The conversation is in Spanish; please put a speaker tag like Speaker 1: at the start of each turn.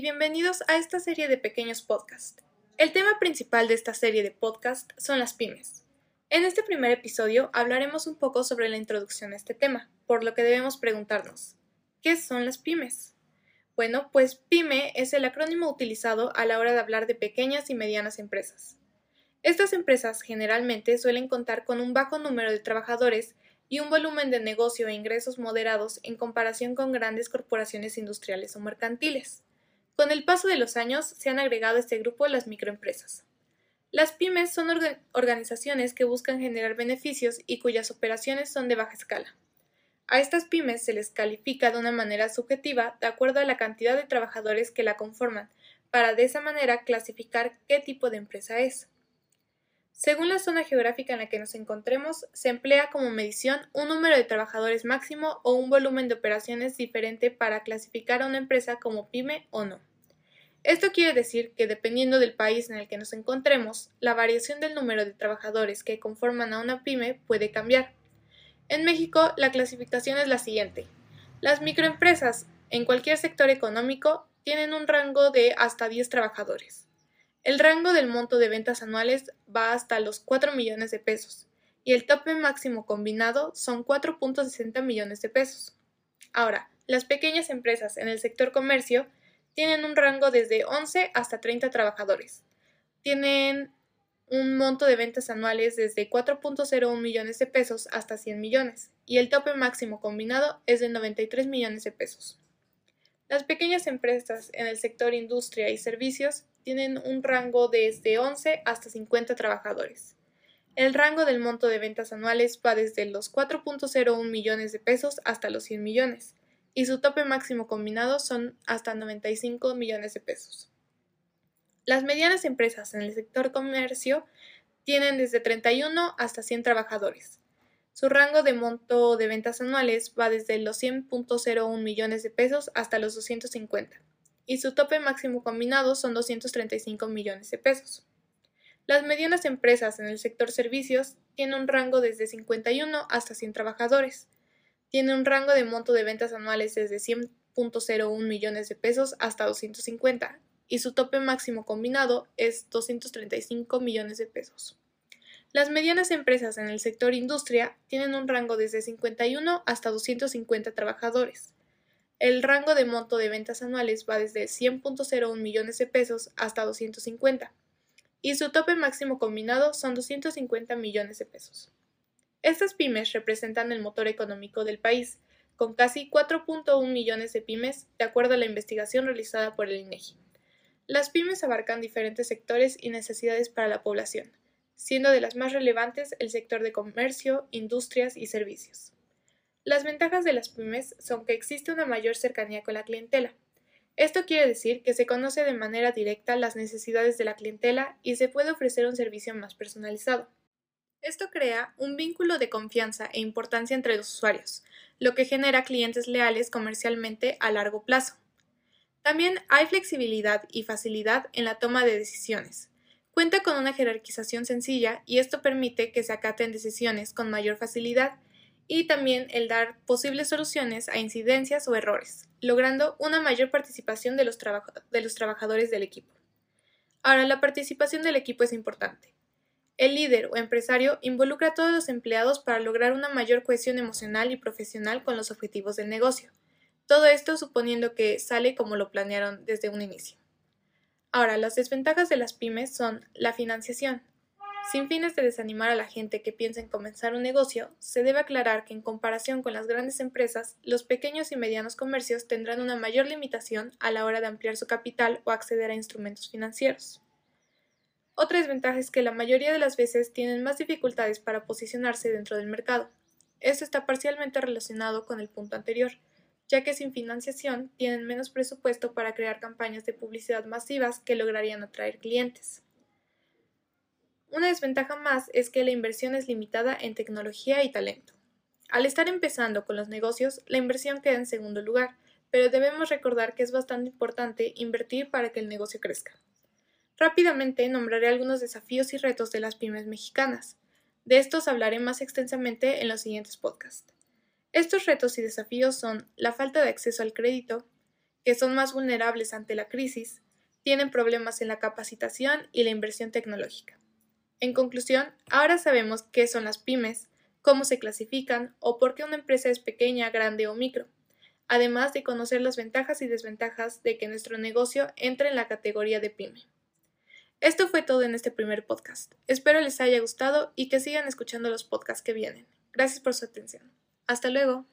Speaker 1: bienvenidos a esta serie de pequeños podcasts. El tema principal de esta serie de podcasts son las pymes. En este primer episodio hablaremos un poco sobre la introducción a este tema, por lo que debemos preguntarnos, ¿qué son las pymes? Bueno, pues pyme es el acrónimo utilizado a la hora de hablar de pequeñas y medianas empresas. Estas empresas generalmente suelen contar con un bajo número de trabajadores y un volumen de negocio e ingresos moderados en comparación con grandes corporaciones industriales o mercantiles. Con el paso de los años se han agregado a este grupo las microempresas. Las pymes son organizaciones que buscan generar beneficios y cuyas operaciones son de baja escala. A estas pymes se les califica de una manera subjetiva de acuerdo a la cantidad de trabajadores que la conforman, para de esa manera clasificar qué tipo de empresa es. Según la zona geográfica en la que nos encontremos, se emplea como medición un número de trabajadores máximo o un volumen de operaciones diferente para clasificar a una empresa como pyme o no. Esto quiere decir que dependiendo del país en el que nos encontremos, la variación del número de trabajadores que conforman a una pyme puede cambiar. En México, la clasificación es la siguiente. Las microempresas en cualquier sector económico tienen un rango de hasta 10 trabajadores. El rango del monto de ventas anuales va hasta los 4 millones de pesos y el tope máximo combinado son 4.60 millones de pesos. Ahora, las pequeñas empresas en el sector comercio tienen un rango desde 11 hasta 30 trabajadores. Tienen un monto de ventas anuales desde 4.01 millones de pesos hasta 100 millones y el tope máximo combinado es de 93 millones de pesos. Las pequeñas empresas en el sector industria y servicios tienen un rango desde 11 hasta 50 trabajadores. El rango del monto de ventas anuales va desde los 4.01 millones de pesos hasta los 100 millones, y su tope máximo combinado son hasta 95 millones de pesos. Las medianas empresas en el sector comercio tienen desde 31 hasta 100 trabajadores. Su rango de monto de ventas anuales va desde los 100.01 millones de pesos hasta los 250 y su tope máximo combinado son 235 millones de pesos. Las medianas empresas en el sector servicios tienen un rango desde 51 hasta 100 trabajadores. Tienen un rango de monto de ventas anuales desde 100.01 millones de pesos hasta 250 y su tope máximo combinado es 235 millones de pesos. Las medianas empresas en el sector industria tienen un rango desde 51 hasta 250 trabajadores. El rango de monto de ventas anuales va desde 100.01 millones de pesos hasta 250 y su tope máximo combinado son 250 millones de pesos. Estas pymes representan el motor económico del país, con casi 4.1 millones de pymes, de acuerdo a la investigación realizada por el INEGI. E las pymes abarcan diferentes sectores y necesidades para la población, siendo de las más relevantes el sector de comercio, industrias y servicios. Las ventajas de las pymes son que existe una mayor cercanía con la clientela. Esto quiere decir que se conoce de manera directa las necesidades de la clientela y se puede ofrecer un servicio más personalizado. Esto crea un vínculo de confianza e importancia entre los usuarios, lo que genera clientes leales comercialmente a largo plazo. También hay flexibilidad y facilidad en la toma de decisiones. Cuenta con una jerarquización sencilla y esto permite que se acaten decisiones con mayor facilidad y también el dar posibles soluciones a incidencias o errores, logrando una mayor participación de los, trabajadores del equipo. Ahora, la participación del equipo es importante. El líder o empresario involucra a todos los empleados para lograr una mayor cohesión emocional y profesional con los objetivos del negocio. Todo esto suponiendo que sale como lo planearon desde un inicio. Ahora, las desventajas de las pymes son la financiación, sin fines de desanimar a la gente que piensa en comenzar un negocio, se debe aclarar que en comparación con las grandes empresas, los pequeños y medianos comercios tendrán una mayor limitación a la hora de ampliar su capital o acceder a instrumentos financieros. Otra desventaja es que la mayoría de las veces tienen más dificultades para posicionarse dentro del mercado. Esto está parcialmente relacionado con el punto anterior, ya que sin financiación tienen menos presupuesto para crear campañas de publicidad masivas que lograrían atraer clientes. Una desventaja más es que la inversión es limitada en tecnología y talento. Al estar empezando con los negocios, la inversión queda en segundo lugar, pero debemos recordar que es bastante importante invertir para que el negocio crezca. Rápidamente nombraré algunos desafíos y retos de las pymes mexicanas. De estos hablaré más extensamente en los siguientes podcasts. Estos retos y desafíos son la falta de acceso al crédito, que son más vulnerables ante la crisis, tienen problemas en la capacitación y la inversión tecnológica. En conclusión, ahora sabemos qué son las pymes, cómo se clasifican o por qué una empresa es pequeña, grande o micro, además de conocer las ventajas y desventajas de que nuestro negocio entre en la categoría de pyme. Esto fue todo en este primer podcast. Espero les haya gustado y que sigan escuchando los podcasts que vienen. Gracias por su atención. Hasta luego.